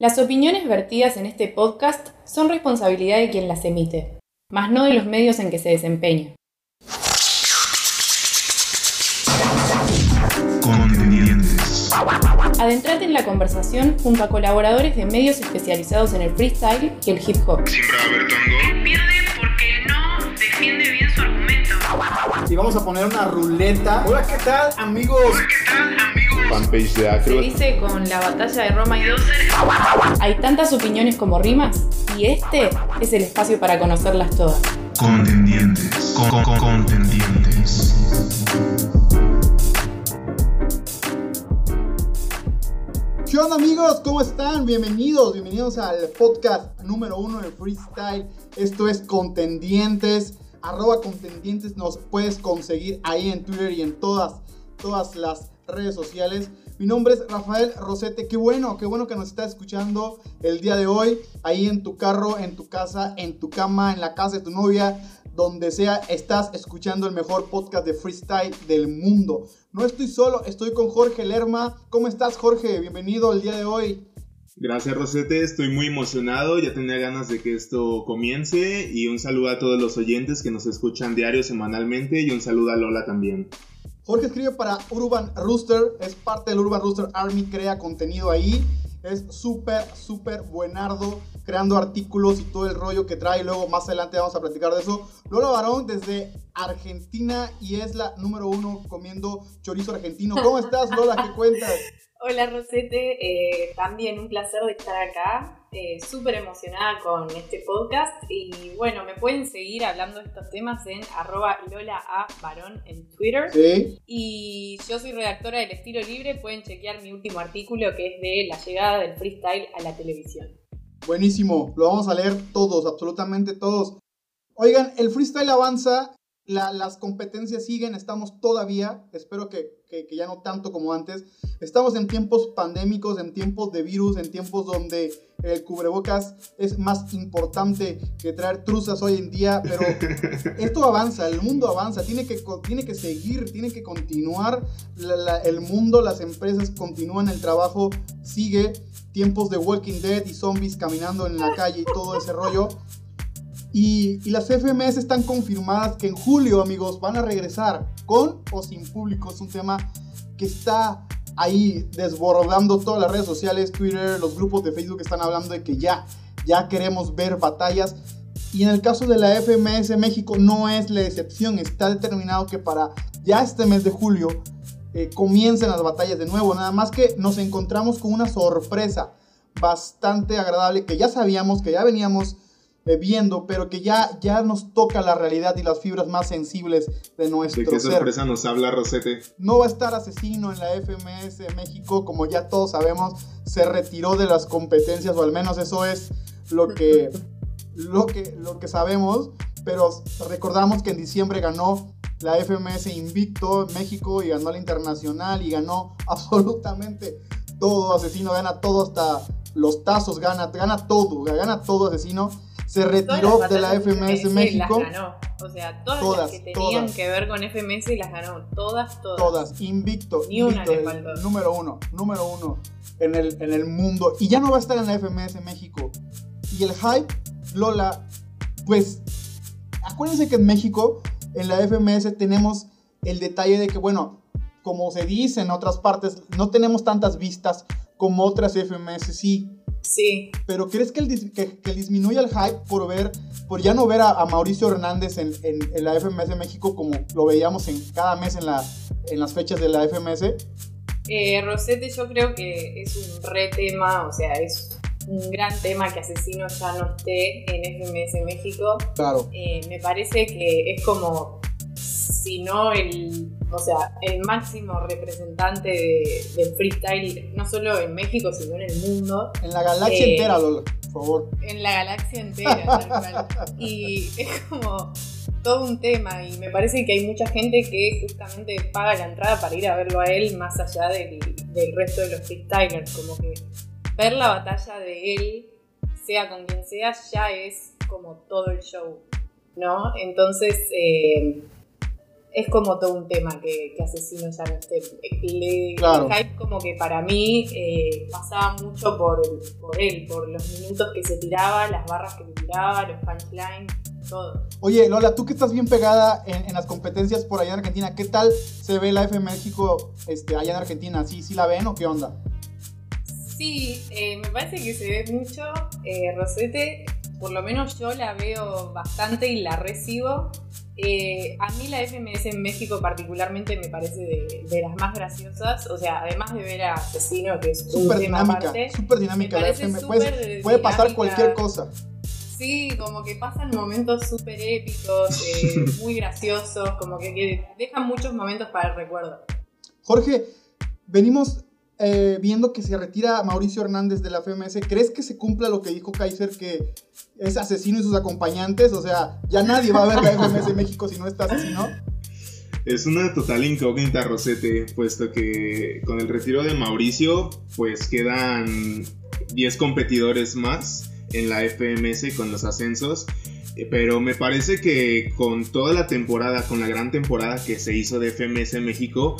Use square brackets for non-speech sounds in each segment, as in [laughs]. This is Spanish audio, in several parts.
Las opiniones vertidas en este podcast son responsabilidad de quien las emite, más no de los medios en que se desempeña. Adentrate en la conversación junto a colaboradores de medios especializados en el freestyle y el hip hop. Siempre va a haber tango. pierde porque no defiende bien su argumento. Y vamos a poner una ruleta. Hola, ¿qué tal, amigos? ¿Qué tal, amigos? Fanpage de Se Acro. dice con la batalla de Roma y hay tantas opiniones como rimas y este es el espacio para conocerlas todas. Contendientes. Con- con- contendientes. ¿Qué onda, amigos? ¿Cómo están? Bienvenidos, bienvenidos al podcast número uno de Freestyle. Esto es Contendientes. Arroba Contendientes nos puedes conseguir ahí en Twitter y en todas, todas las redes sociales. Mi nombre es Rafael Rosete. Qué bueno, qué bueno que nos estás escuchando el día de hoy. Ahí en tu carro, en tu casa, en tu cama, en la casa de tu novia, donde sea, estás escuchando el mejor podcast de freestyle del mundo. No estoy solo, estoy con Jorge Lerma. ¿Cómo estás, Jorge? Bienvenido el día de hoy. Gracias Rosete, estoy muy emocionado, ya tenía ganas de que esto comience y un saludo a todos los oyentes que nos escuchan diario, semanalmente y un saludo a Lola también. Jorge escribe para Urban Rooster, es parte del Urban Rooster Army, crea contenido ahí. Es súper, súper buenardo, creando artículos y todo el rollo que trae. Luego, más adelante, vamos a platicar de eso. Lola Barón, desde Argentina, y es la número uno comiendo chorizo argentino. ¿Cómo estás, Lola? ¿Qué cuentas? [laughs] Hola Rosete, eh, también un placer de estar acá, eh, súper emocionada con este podcast y bueno, me pueden seguir hablando de estos temas en arroba Lola A. Barón en Twitter Sí. y yo soy redactora del Estilo Libre, pueden chequear mi último artículo que es de la llegada del freestyle a la televisión. Buenísimo, lo vamos a leer todos, absolutamente todos. Oigan, el freestyle avanza, la- las competencias siguen, estamos todavía, espero que, que- que ya no tanto como antes, estamos en tiempos pandémicos, en tiempos de virus, en tiempos donde el cubrebocas es más importante que traer truzas hoy en día, pero [laughs] esto avanza, el mundo avanza, tiene que, tiene que seguir, tiene que continuar, la- la- el mundo, las empresas continúan, el trabajo sigue, tiempos de Walking Dead y zombies caminando en la calle y todo ese rollo. Y, las FMS están confirmadas que en julio, amigos, van a regresar con o sin público. Es un tema que está ahí desbordando todas las redes sociales, Twitter, los grupos de Facebook están hablando de que ya, ya queremos ver batallas. Y en el caso de la FMS México no es la excepción. Está determinado que para ya este mes de julio eh, comiencen las batallas de nuevo. Nada más que nos encontramos con una sorpresa bastante agradable que ya sabíamos, que ya veníamos eh, viendo, pero que ya, ya nos toca la realidad y las fibras más sensibles de nuestro ¿De qué ser. sorpresa nos habla Rosete? No va a estar asesino en la FMS México, como ya todos sabemos, se retiró de las competencias, o al menos eso es lo que, [laughs] lo que, lo que sabemos. Pero recordamos que en diciembre ganó la FMS Invicto en México y ganó la internacional y ganó [laughs] absolutamente todo. Asesino gana todo, hasta los tazos gana, gana todo, gana todo Asesino. Se retiró de la FMS México. Las ganó. O sea, todas, Todas, las que tenían todas. que ver con FMS las ganó. Todas, todas. Todas, invicto, Ni una invicto, le el faltó. número uno, número uno en el, en el mundo. Y ya no va a estar en la FMS México. Y el hype, Lola, pues, acuérdense que en México, en la FMS, tenemos el detalle de que, bueno, como se dice en otras partes, no tenemos tantas vistas como otras FMS, sí. Sí. Pero ¿crees que, el que, que disminuya el hype por ver, por ya no ver a, a Mauricio Hernández en, en- en la FMS México como lo veíamos en cada mes en, la, en las fechas de la FMS? Eh, Rosete yo creo que es un re tema, o sea, es un gran tema que Asesino ya no esté en FMS México. Claro. Eh, me parece que es como, si no el, o sea, el máximo representante de- del freestyle, no solo en México, sino en el mundo, En la galaxia Eh, entera, Lola, por favor. en la galaxia entera. tal cual. Y es como todo un tema y me parece que hay mucha gente que justamente paga la entrada para ir a verlo a él más allá del, del resto de los freestylers, como que ver la batalla de él, sea con quien sea, ya es como todo el show, ¿no? Entonces, eh, es como todo un tema que, que Asesino ya no esté. Le, Claro. el hype como que para mí eh, pasaba mucho por, por él, por los minutos que se tiraba, las barras que le tiraba, los punchlines, todo. Oye, Lola, tú que estás bien pegada en, en las competencias por allá en Argentina, ¿qué tal se ve la F México este, allá en Argentina? ¿Sí, ¿Sí la ven o qué onda? Sí, eh, me parece que se ve mucho. Eh, Rosete, por lo menos yo la veo bastante y la recibo. Eh, a mí la FMS en México particularmente me parece de, de las más graciosas. O sea, además de ver a Asesino, que es Súper dinámica, aparte. súper dinámica la parece FM. súper Puede, puede pasar cualquier cosa. Sí, como que pasan momentos súper épicos, eh, [laughs] muy graciosos, como que, que dejan muchos momentos para el recuerdo. Jorge, venimos eh, viendo que se retira Mauricio Hernández de la FMS. ¿Crees que se cumpla lo que dijo Kaiser, que es asesino y sus acompañantes? O sea, ya nadie va a ver la FMS México si no está asesino. Es una total incógnita, Rosete, puesto que con el retiro de Mauricio, pues quedan 10 competidores más en la FMS con los ascensos. Eh, Pero me parece que con toda la temporada, con la gran temporada que se hizo de FMS México,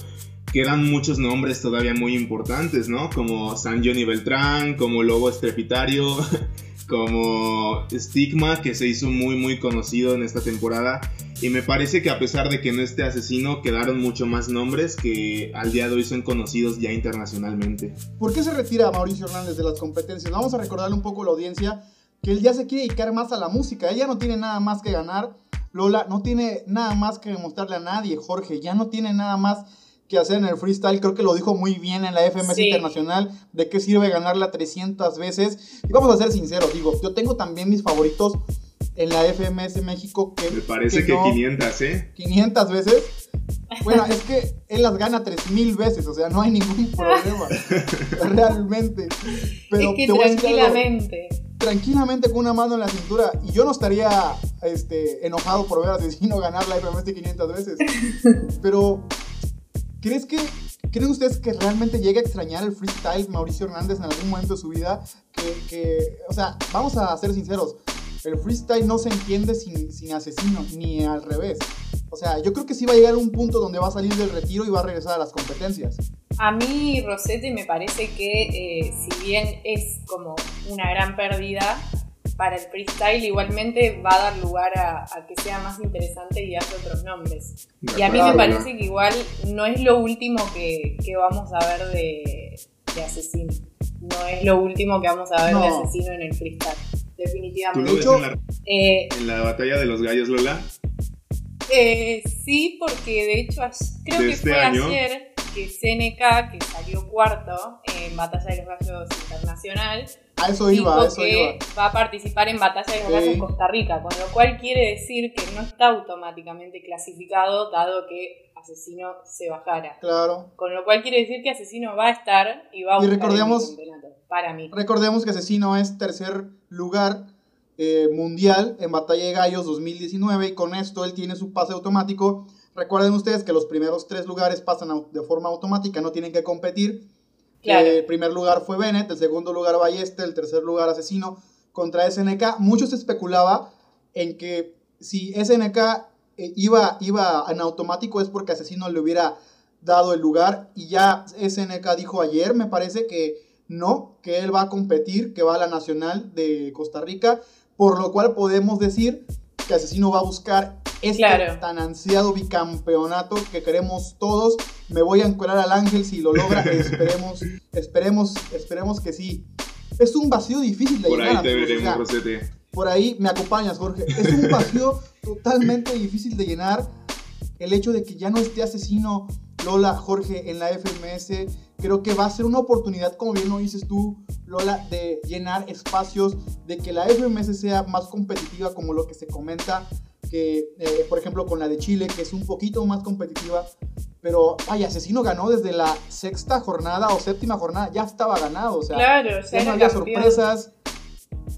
quedan muchos nombres todavía muy importantes, ¿no? Como San Johnny Beltrán, como Lobo Estrepitario, [laughs] como Stigma, que se hizo muy muy conocido en esta temporada. Y me parece que a pesar de que no esté asesino, quedaron mucho más nombres que al día de hoy son conocidos ya internacionalmente. ¿Por qué se retira Mauricio Hernández de las competencias? Vamos a recordarle un poco a la audiencia que él ya se quiere dedicar más a la música. Ella no tiene nada más que ganar. Lola no tiene nada más que demostrarle a nadie. Jorge ya no tiene nada más que hacer en el freestyle. Creo que lo dijo muy bien en la FMS Sí. Internacional. ¿De qué sirve ganarla 300 veces? Y vamos a ser sinceros. Digo, yo tengo también mis favoritos en la FMS México. Que, Me parece que, no- 500, ¿eh? 500 veces. Bueno, es que él las gana 3000 veces, o sea, no hay ningún [laughs] problema. realmente. Pero es que te voy a decir algo, tranquilamente. tranquilamente con una mano en la cintura. Y yo no estaría este, enojado por ver a Asesino ganar la FMS 500 veces. [laughs] Pero, ¿crees que, ¿creen ustedes que realmente llegue a extrañar el freestyle Mauricio Hernández en algún momento de su vida? Que, que o sea, vamos a ser sinceros. El freestyle no se entiende sin, sin asesino, ni al revés. O sea, yo creo que sí va a llegar un punto donde va a salir del retiro y va a regresar a las competencias. A mí, Rosete, me parece que eh, si bien es como una gran pérdida para el freestyle, igualmente va a dar lugar a, a que sea más interesante y haya otros nombres. Y a mí me parece que igual no es lo último que, que vamos a ver de, de Asesino. No es lo último que vamos a ver de No. Asesino en el freestyle. ¿Tú Definitivamente. lo De ves hecho- en la, Eh, en la batalla de los gallos, Lola? Eh, sí, porque de hecho creo De que este fue año. ayer que CNK, que salió cuarto en Batalla de los Gallos Internacional, A eso iba, a eso que iba. va a participar en Batalla de los Sí. Gallos en Costa Rica, con lo cual quiere decir que no está automáticamente clasificado dado que Asesino se bajara. Claro. Con lo cual quiere decir que Asesino va a estar y va a Y recordemos- el campeonato, para mí. Recordemos que Asesino es tercer lugar eh, mundial en Batalla de Gallos 2019 y con esto él tiene su pase automático. Recuerden ustedes que los primeros tres lugares pasan de forma automática, no tienen que competir. Claro. Eh, el primer lugar fue Bennett, el segundo lugar Ballesta, el tercer lugar Asesino contra SNK. Mucho se especulaba en que si SNK eh, iba, iba en automático es porque Asesino le hubiera dado el lugar y ya SNK dijo ayer, me parece que no, que él va a competir, que va a la Nacional de Costa Rica, por lo cual podemos decir que Asesino va a buscar este Claro. tan ansiado bicampeonato que queremos todos. Me voy a encolar al ángel si lo logra, [laughs] esperemos, esperemos, esperemos que sí. Es un vacío difícil de Por llenar, ahí te amigos, o veremos, sea, Rosete. por ahí me acompañas, Jorge. Es un vacío totalmente difícil de llenar. El hecho de que ya no esté asesino Lola, Jorge en la FMS, creo que va a ser una oportunidad, como bien lo dices tú, Lola, de llenar espacios, de que la FMS sea más competitiva, como lo que se comenta, que eh, por ejemplo con la de Chile, que es un poquito más competitiva. Pero, vaya, Asesino ganó desde la sexta jornada o séptima jornada, ya estaba ganado, o sea, Claro, ya ya no había campeón. sorpresas,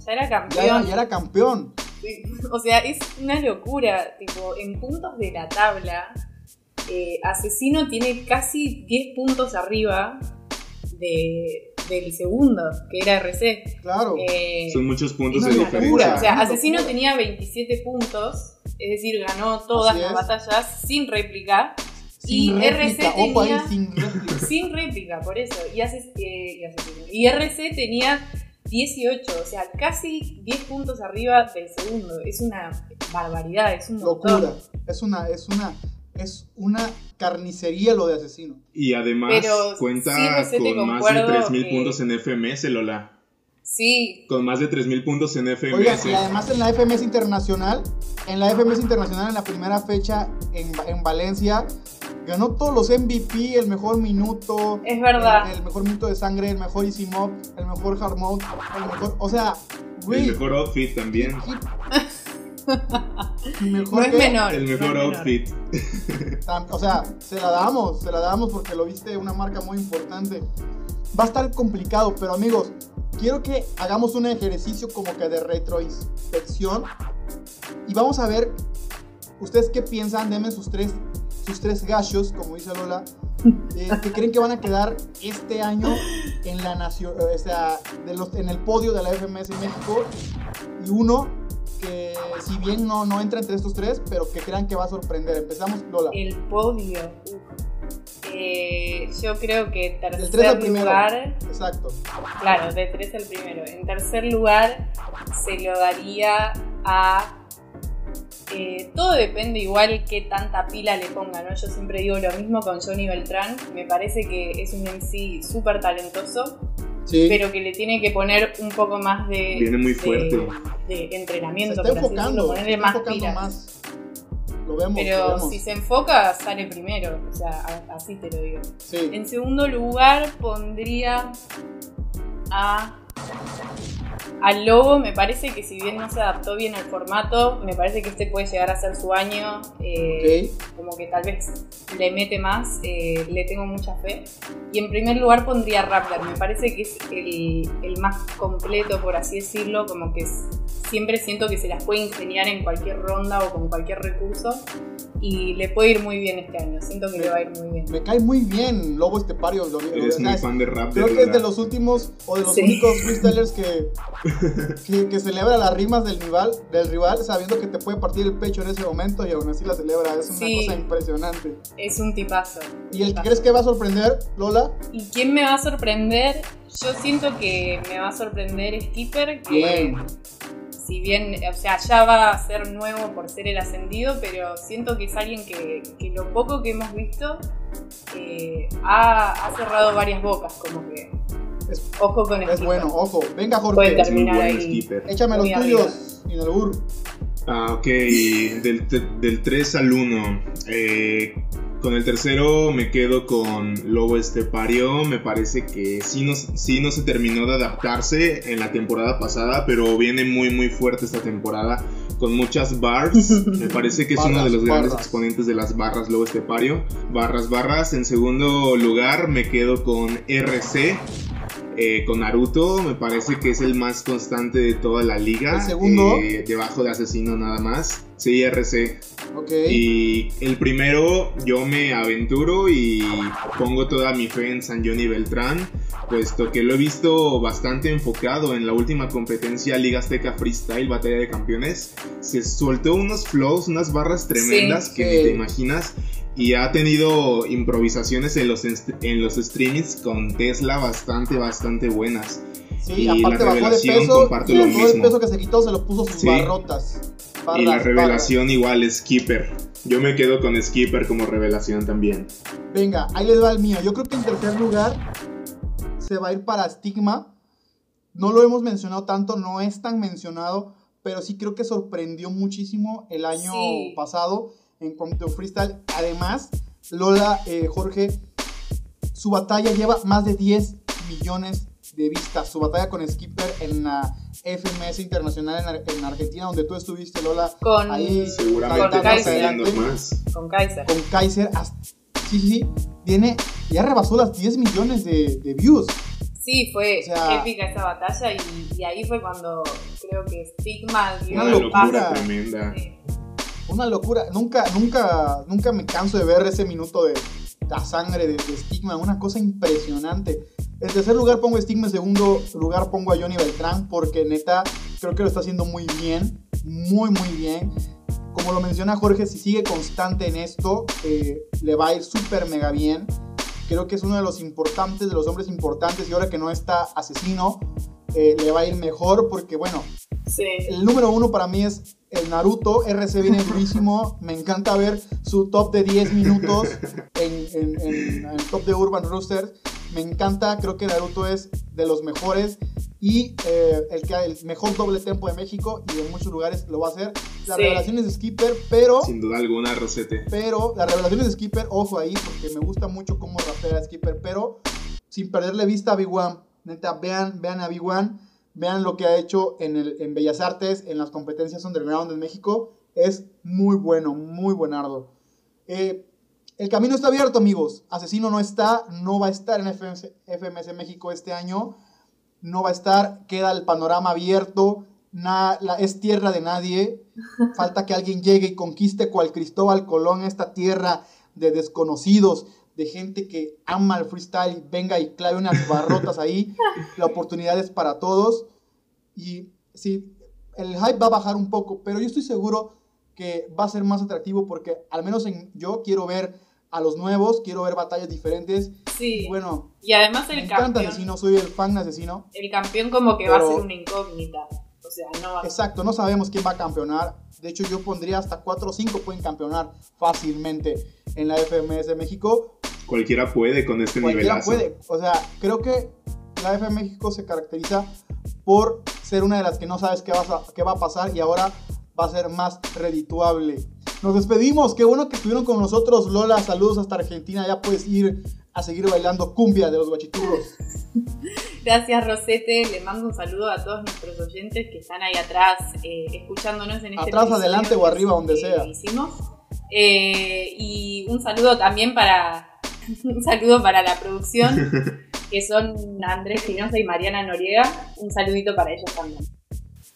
Ya era campeón. ya era campeón. Sí, [laughs] O sea, es una locura. Tipo, en puntos de la tabla, eh, Asesino tiene casi 10 puntos arriba de, del segundo, que era RC. Claro. Eh, Son muchos puntos de locura. diferencia. o sea, Asesino tenía 27 puntos, es decir, ganó todas las batallas sin réplica. sin y réplica, RC ahí, tenía- sin réplica. Sin réplica, por eso. Y, Ases- eh, y Asesino. Y RC tenía 18, o sea, casi 10 puntos arriba del segundo. Es una barbaridad, es un montón. Locura. Es una, es una, es una carnicería lo de asesino. Y además Pero cuenta sí, con más de concuerdo 3.000 que- puntos en FMS, Lola. Sí, Con más de 3.000 puntos en FMS. Oigan, y además en la FMS Internacional, en la FMS Internacional en la primera fecha en, en Valencia, ganó todos los MVP, el mejor minuto, es verdad. el, el mejor minuto de sangre, el mejor easy mob, el mejor hard mode, el mejor, o sea, güey, el mejor outfit también. y mejor No es menor. El no mejor menor. outfit. Tam- O sea, se la damos, se la damos porque lo viste una marca muy importante. Va a estar complicado, pero amigos, quiero que hagamos un ejercicio como que de retroinspección y vamos a ver ustedes qué piensan, denme sus tres, sus tres gachos, como dice Lola, eh, que creen que van a quedar este año en la nación, o sea, de los, en el podio de la FMS México y uno que si bien no, no entra entre estos tres, pero que crean que va a sorprender. Empezamos, Lola. El podio. Eh, yo creo que Del tres al tercer primero. lugar. Exacto. Claro, de 3 al primero. En tercer lugar, se lo daría a. eh, todo depende igual qué tanta pila le pongan, ¿no? Yo siempre digo lo mismo con Johnny Beltrán. Me parece que es un MC súper talentoso, Sí. pero que le tiene que poner un poco más de. Viene muy fuerte. De, se entrenamiento, está así decirlo, enfocando, se está más enfocando pilas. más. Lo vemos, lo Pero vemos. si se enfoca, sale primero. O sea, a- así te lo digo. Sí. En segundo lugar pondría a al Lobo. Me parece que si bien no se adaptó bien al formato, me parece que este puede llegar a ser su año. eh. Como que tal vez le mete más. eh, le tengo mucha fe. Y en primer lugar pondría a Rappler. Me parece que es el, el más completo, por así decirlo. Como que es- siempre siento que se las puede ingeniar en cualquier ronda o con cualquier recurso. Y le puede ir muy bien este año. Siento que le va a ir muy bien. Me cae muy bien Lobo Estepario. Lo, lo- Eres muy es- fan de rap. creo de que es de los últimos o de los Sí. únicos freestylers que, [laughs] que, que celebra las rimas del rival, del rival sabiendo que te puede partir el pecho en ese momento y aún así la celebra. Es una Sí. cosa impresionante. Es un tipazo. ¿Y el que crees que va a sorprender, Lola? ¿Y quién me va a sorprender? Yo siento que me va a sorprender Skipper, que Bien. Si bien, o sea, ya va a ser nuevo por ser el ascendido, pero siento que es alguien que, que lo poco que hemos visto eh, ha, ha cerrado varias bocas, como que Es, ojo con es Skipper. bueno, ojo. Venga, Puede Jorge. Es muy terminar ahí. Skipper. Échame los tuyos, Inalbur. Ah, ok. Del, del 3 al 1. eh, con el tercero me quedo con Lobo Estepario. Me parece que sí no, sí no se terminó de adaptarse en la temporada pasada, pero viene muy muy fuerte esta temporada. Con muchas bars. [laughs] Me parece que es uno de los grandes barras. exponentes de las barras Lobo Estepario. Barras, barras. En segundo lugar me quedo con RC. Eh, con Naruto me parece que es el más constante de toda la liga. ¿El segundo? eh, debajo de Asesino nada más. Sí, RC. Ok. Y el primero yo me aventuro y pongo toda mi fe en San Johnny Beltrán, puesto que lo he visto bastante enfocado en la última competencia Liga Azteca Freestyle Batalla de Campeones. Se soltó unos flows, unas barras tremendas Sí, que sí. ni te imaginas. Y ha tenido improvisaciones en los, en los streamings con Tesla bastante, bastante buenas. Sí, y aparte la bajó de revelación, peso. y lo todo el mismo. peso que se quitó se lo puso sus Sí. barrotas. y la Barras, revelación igual es Skipper. Yo me quedo con Skipper como revelación también. Venga, ahí les va el mío. Yo creo que en tercer lugar se va a ir para Stigma. No lo hemos mencionado tanto, no es tan mencionado, pero sí creo que sorprendió muchísimo el año Sí. pasado en cuanto a freestyle. Además, Lola, eh, Jorge, su batalla lleva más de 10 millones de vistas. Su batalla con Skipper en la FMS Internacional en, Ar- en Argentina, donde tú estuviste, Lola. Con, Ahí Seguramente Con más Kaiser. adelante más. con Kaiser. con Kaiser. hasta- sí, sí. Tiene, ya rebasó las 10 millones de, de views. Sí, fue O sea- épica esa batalla y, y ahí fue cuando creo que Stigma dio Una locura paso. tremenda. Sí. Una locura. Nunca, nunca, nunca me canso de ver ese minuto de la sangre de, de Stigma. Una cosa impresionante. En tercer lugar pongo Stigma, en segundo lugar pongo a Johnny Beltrán, porque neta creo que lo está haciendo muy bien, muy muy bien. Como lo menciona Jorge, si sigue constante en esto, eh, le va a ir súper mega bien. Creo que es uno de los importantes, de los hombres importantes, y ahora que no está asesino, eh, le va a ir mejor, porque bueno, Sí. el número uno para mí es el Naruto. RC viene durísimo. Me encanta ver su top de 10 minutos en, en- en- en el top de Urban Roosters. Me encanta. Creo que Naruto es de los mejores. Y eh, el, que el mejor doble tempo de México y en muchos lugares lo va a hacer. Las Sí. revelaciones de Skipper, pero, Sin duda alguna, Rosete. pero las revelaciones de Skipper, ojo ahí, porque me gusta mucho cómo rapea Skipper, pero sin perderle vista a Big One. Neta, vean, vean a Big One, vean lo que ha hecho en, el, en Bellas Artes, en las competencias underground en México. Es muy bueno, muy buenardo. Eh, el camino está abierto, amigos. Asesino no está, no va a estar en FMS, FMS México este año. No va a estar, queda el panorama abierto. na- la- es tierra de nadie. [laughs] Falta que alguien llegue y conquiste cual Cristóbal Colón esta tierra de desconocidos, de gente que ama el freestyle, venga y clave unas barrotas ahí. La oportunidad es para todos. Y sí, el hype va a bajar un poco, pero yo estoy seguro que va a ser más atractivo porque al menos en, yo quiero ver a los nuevos, quiero ver batallas diferentes. Sí. Y bueno, y además me el encanta campeón, Asesino, soy el fan de Asesino. el campeón como que va a ser una incógnita. O sea, no va Exacto, no sabemos quién va a campeonar. De hecho, yo pondría hasta 4 o 5 pueden campeonar fácilmente en la FMS de México. Cualquiera puede con este Cualquiera nivelazo. puede. O sea, creo que la FM México se caracteriza por ser una de las que no sabes qué, vas a- qué va a pasar y ahora va a ser más redituable. Nos despedimos. Qué bueno que estuvieron con nosotros. Lola, saludos hasta Argentina. Ya puedes ir a seguir bailando cumbia de los guachiturros. Gracias, Rosete. Le mando un saludo a todos nuestros oyentes que están ahí atrás eh, escuchándonos en este Atrás, adelante o arriba, donde sea. Hicimos. Eh, y un saludo también para [laughs] un saludo para la producción, [laughs] que son Andrés Espinosa y Mariana Noriega. Un saludito para ellos también.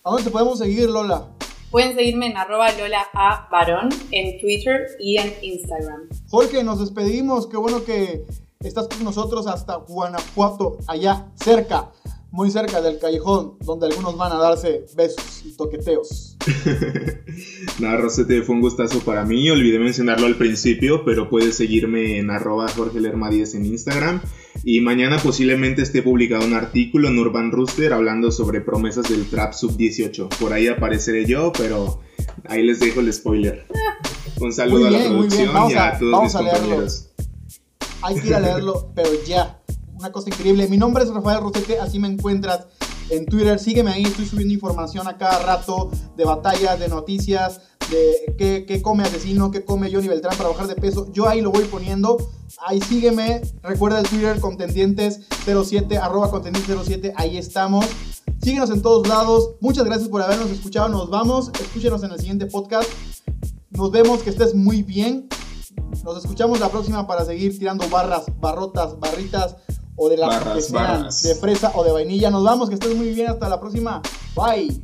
¿A dónde te podemos seguir, Lola? Pueden seguirme en arroba Lola A Barón en Twitter y en Instagram. Jorge, nos despedimos. Qué bueno que estás con nosotros hasta Guanajuato, allá cerca, muy cerca del callejón, donde algunos van a darse besos y toqueteos. [laughs] Nada, Rosete, fue un gustazo para mí. Olvidé mencionarlo al principio, pero puedes seguirme en arroba Jorge Lerma 10 en Instagram. Y mañana posiblemente esté publicado un artículo en Urban Rooster hablando sobre promesas del Trap Sub 18. Por ahí apareceré yo, pero ahí les dejo el spoiler. Un saludo Muy a la bien, bien. producción y a, a- todos mis a leerlo. Hay que ir a leerlo, pero ya. Una cosa increíble. Mi nombre es Rafael Rosete, así me encuentras en Twitter. Sígueme ahí, estoy subiendo información a cada rato de batallas, de noticias, de qué, qué come Asesino, qué come Johnny Beltrán para bajar de peso. Yo ahí lo voy poniendo. Ahí sígueme. Recuerda el Twitter contendientes07, arroba contendientes07. Ahí estamos. Síguenos en todos lados. Muchas gracias por habernos escuchado. Nos vamos. Escúchenos en el siguiente podcast. Nos vemos, que estés muy bien. Nos escuchamos la próxima para seguir tirando barras, barrotas, barritas o de las Barras, que sean, barras. de fresa o de vainilla. Nos vamos, que estés muy bien. Hasta la próxima. Bye.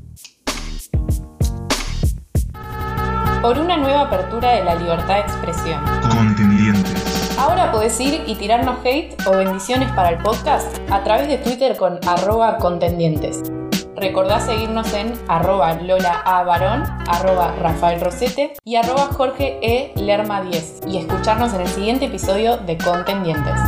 Por una nueva apertura de la libertad de expresión. Contendientes. Ahora podés ir y tirarnos hate o bendiciones para el podcast a través de Twitter con arroba contendientes. Recordá seguirnos en arroba Lola A. Barón, arroba Rafael Rosete y arroba Jorge E. Lerma 10 y escucharnos en el siguiente episodio de Contendientes.